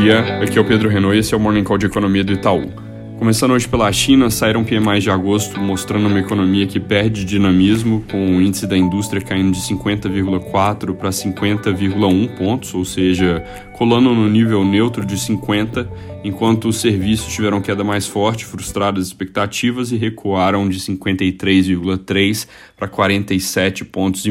dia, aqui é o Pedro Renault e esse é o Morning Call de Economia do Itaú. Começando hoje pela China, saíram PMIs de agosto mostrando uma economia que perde dinamismo, com o índice da indústria caindo de 50,4 para 50,1 pontos, ou seja, colando no nível neutro de 50, enquanto os serviços tiveram queda mais forte, frustradas as expectativas e recuaram de 53,3 para 47 pontos.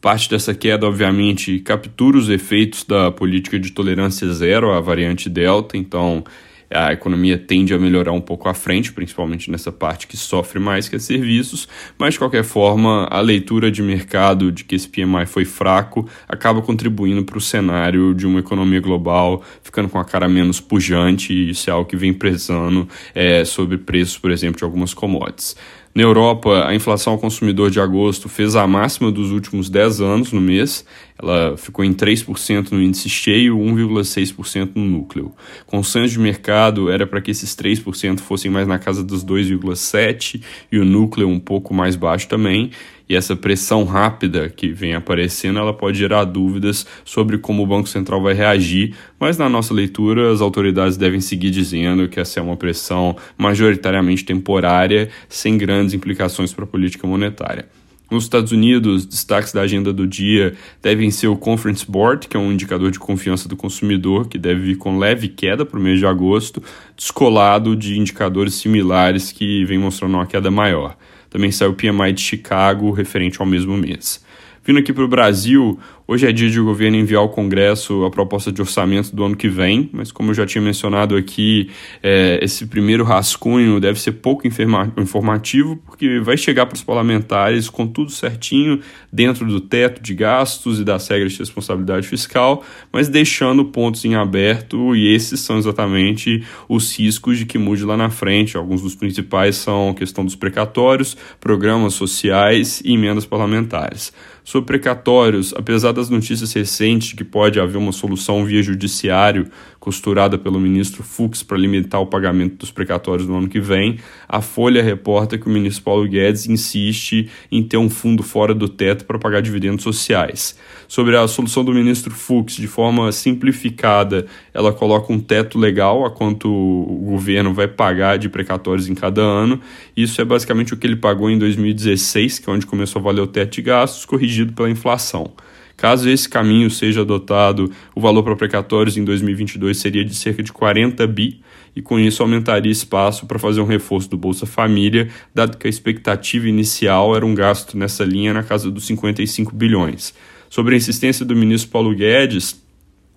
Parte dessa queda, obviamente, captura os efeitos da política de tolerância zero à variante Delta, então a economia tende a melhorar um pouco à frente, principalmente nessa parte que sofre mais que a serviços, mas de qualquer forma, a leitura de mercado de que esse PMI foi fraco acaba contribuindo para o cenário de uma economia global ficando com a cara menos pujante, e isso é algo que vem pesando é, sobre preços, por exemplo, de algumas commodities. Na Europa, a inflação ao consumidor de agosto fez a máxima dos últimos 10 anos no mês. Ela ficou em 3% no índice cheio, 1,6% no núcleo. Consenso de mercado era para que esses 3% fossem mais na casa dos 2,7% e o núcleo um pouco mais baixo também e essa pressão rápida que vem aparecendo, ela pode gerar dúvidas sobre como o Banco Central vai reagir, mas na nossa leitura as autoridades devem seguir dizendo que essa é uma pressão majoritariamente temporária, sem grandes implicações para a política monetária. Nos Estados Unidos, destaques da agenda do dia devem ser o Conference Board, que é um indicador de confiança do consumidor, que deve vir com leve queda para o mês de agosto, descolado de indicadores similares que vem mostrando uma queda maior. Também saiu o PMI de Chicago, referente ao mesmo mês. Vindo aqui para o Brasil, Hoje é dia de o governo enviar ao Congresso a proposta de orçamento do ano que vem, mas como eu já tinha mencionado aqui, é, esse primeiro rascunho deve ser pouco informativo, porque vai chegar para os parlamentares com tudo certinho, dentro do teto de gastos e das regras de responsabilidade fiscal, mas deixando pontos em aberto, e esses são exatamente os riscos de que mude lá na frente. Alguns dos principais são a questão dos precatórios, programas sociais e emendas parlamentares. Sobre precatórios, apesar das notícias recentes de que pode haver uma solução via judiciário costurada pelo ministro Fux para limitar o pagamento dos precatórios no ano que vem, a Folha reporta que o ministro Paulo Guedes insiste em ter um fundo fora do teto para pagar dividendos sociais. Sobre a solução do ministro Fux, de forma simplificada, ela coloca um teto legal a quanto o governo vai pagar de precatórios em cada ano. Isso é basicamente o que ele pagou em 2016, que é onde começou a valer o teto de gastos, corrigido pela inflação. Caso esse caminho seja adotado, o valor para precatórios em 2022 seria de cerca de 40 bi, e com isso aumentaria espaço para fazer um reforço do Bolsa Família, dado que a expectativa inicial era um gasto nessa linha na casa dos 55 bilhões. Sobre a insistência do ministro Paulo Guedes,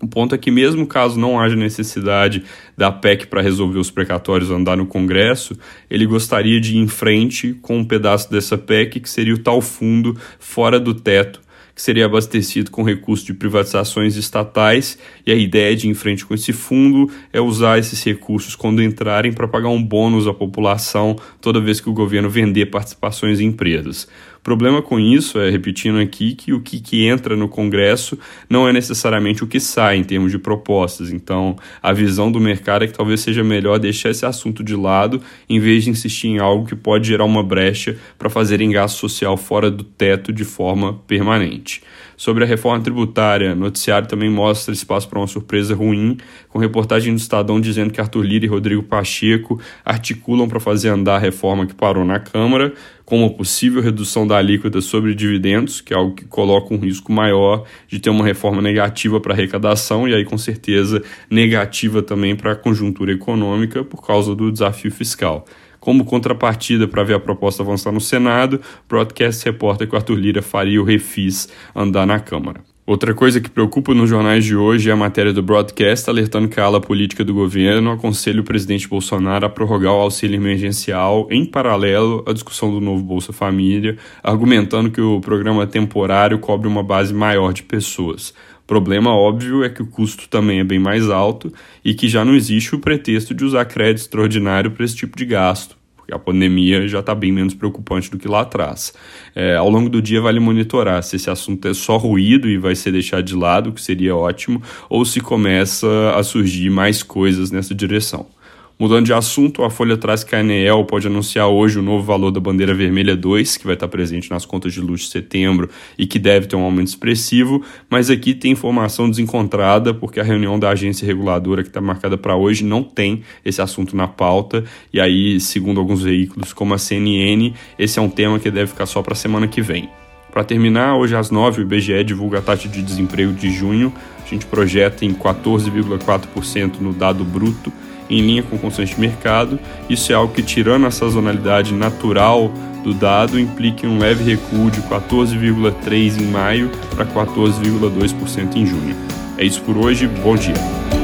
o ponto é que, mesmo caso não haja necessidade da PEC para resolver os precatórios andar no Congresso, ele gostaria de ir em frente com um pedaço dessa PEC, que seria o tal fundo fora do teto que seria abastecido com recursos de privatizações estatais, e a ideia de ir em frente com esse fundo é usar esses recursos quando entrarem para pagar um bônus à população toda vez que o governo vender participações em empresas. Problema com isso é, repetindo aqui, que o que, que entra no Congresso não é necessariamente o que sai em termos de propostas. Então, a visão do mercado é que talvez seja melhor deixar esse assunto de lado em vez de insistir em algo que pode gerar uma brecha para fazer gasto social fora do teto de forma permanente. Sobre a reforma tributária, noticiário também mostra espaço para uma surpresa ruim, com reportagem do Estadão dizendo que Arthur Lira e Rodrigo Pacheco articulam para fazer andar a reforma que parou na Câmara, com uma possível redução da alíquota sobre dividendos, que é algo que coloca um risco maior de ter uma reforma negativa para a arrecadação e aí com certeza negativa também para a conjuntura econômica por causa do desafio fiscal. Como contrapartida para ver a proposta avançar no Senado, o broadcast reporta que o Arthur Lira faria o refis andar na Câmara. Outra coisa que preocupa nos jornais de hoje é a matéria do broadcast alertando que a ala política do governo aconselha o presidente Bolsonaro a prorrogar o auxílio emergencial em paralelo à discussão do novo Bolsa Família, argumentando que o programa temporário cobre uma base maior de pessoas. Problema óbvio é que o custo também é bem mais alto e que já não existe o pretexto de usar crédito extraordinário para esse tipo de gasto a pandemia já está bem menos preocupante do que lá atrás. É, ao longo do dia, vale monitorar se esse assunto é só ruído e vai ser deixado de lado, que seria ótimo, ou se começa a surgir mais coisas nessa direção. Mudando de assunto, a Folha traz que a Anel pode anunciar hoje o novo valor da bandeira vermelha 2, que vai estar presente nas contas de luz de setembro e que deve ter um aumento expressivo, mas aqui tem informação desencontrada, porque a reunião da agência reguladora que está marcada para hoje não tem esse assunto na pauta, e aí, segundo alguns veículos como a CNN, esse é um tema que deve ficar só para a semana que vem. Para terminar, hoje às 9 o IBGE divulga a taxa de desemprego de junho. A gente projeta em 14,4% no dado bruto em linha com o consenso de mercado. Isso é algo que, tirando a sazonalidade natural do dado, implica um leve recuo de 14,3% em maio para 14,2% em junho. É isso por hoje, bom dia.